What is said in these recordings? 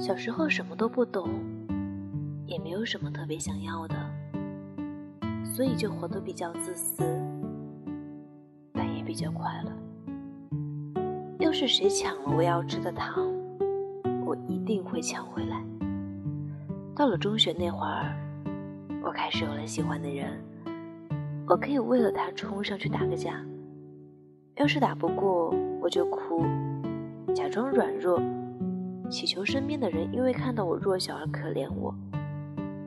小时候什么都不懂，也没有什么特别想要的，所以就活得比较自私，但也比较快乐。要是谁抢了我要吃的糖，我一定会抢回来。到了中学那会儿，我开始有了喜欢的人，我可以为了他冲上去打个架，要是打不过我就哭，假装软弱。祈求身边的人因为看到我弱小而可怜我，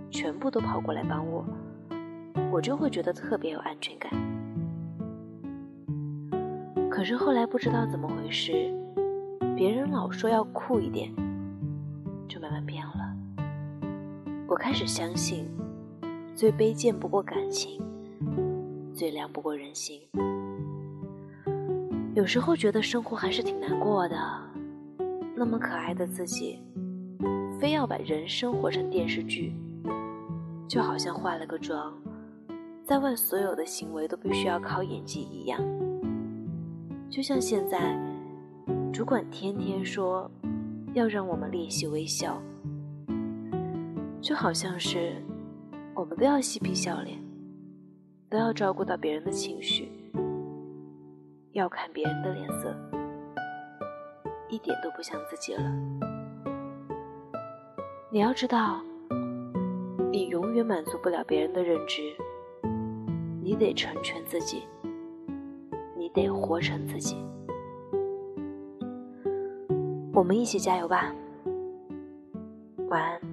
全部都跑过来帮我，我就会觉得特别有安全感。可是后来不知道怎么回事，别人老说要酷一点，就慢慢变了。我开始相信，最卑贱不过感情，最凉不过人心。有时候觉得生活还是挺难过的。那么可爱的自己，非要把人生活成电视剧，就好像化了个妆，在外所有的行为都必须要靠演技一样。就像现在，主管天天说要让我们练习微笑，就好像是我们都要嬉皮笑脸，都要照顾到别人的情绪，要看别人的脸色。一点都不像自己了。你要知道，你永远满足不了别人的认知，你得成全自己，你得活成自己。我们一起加油吧！晚安。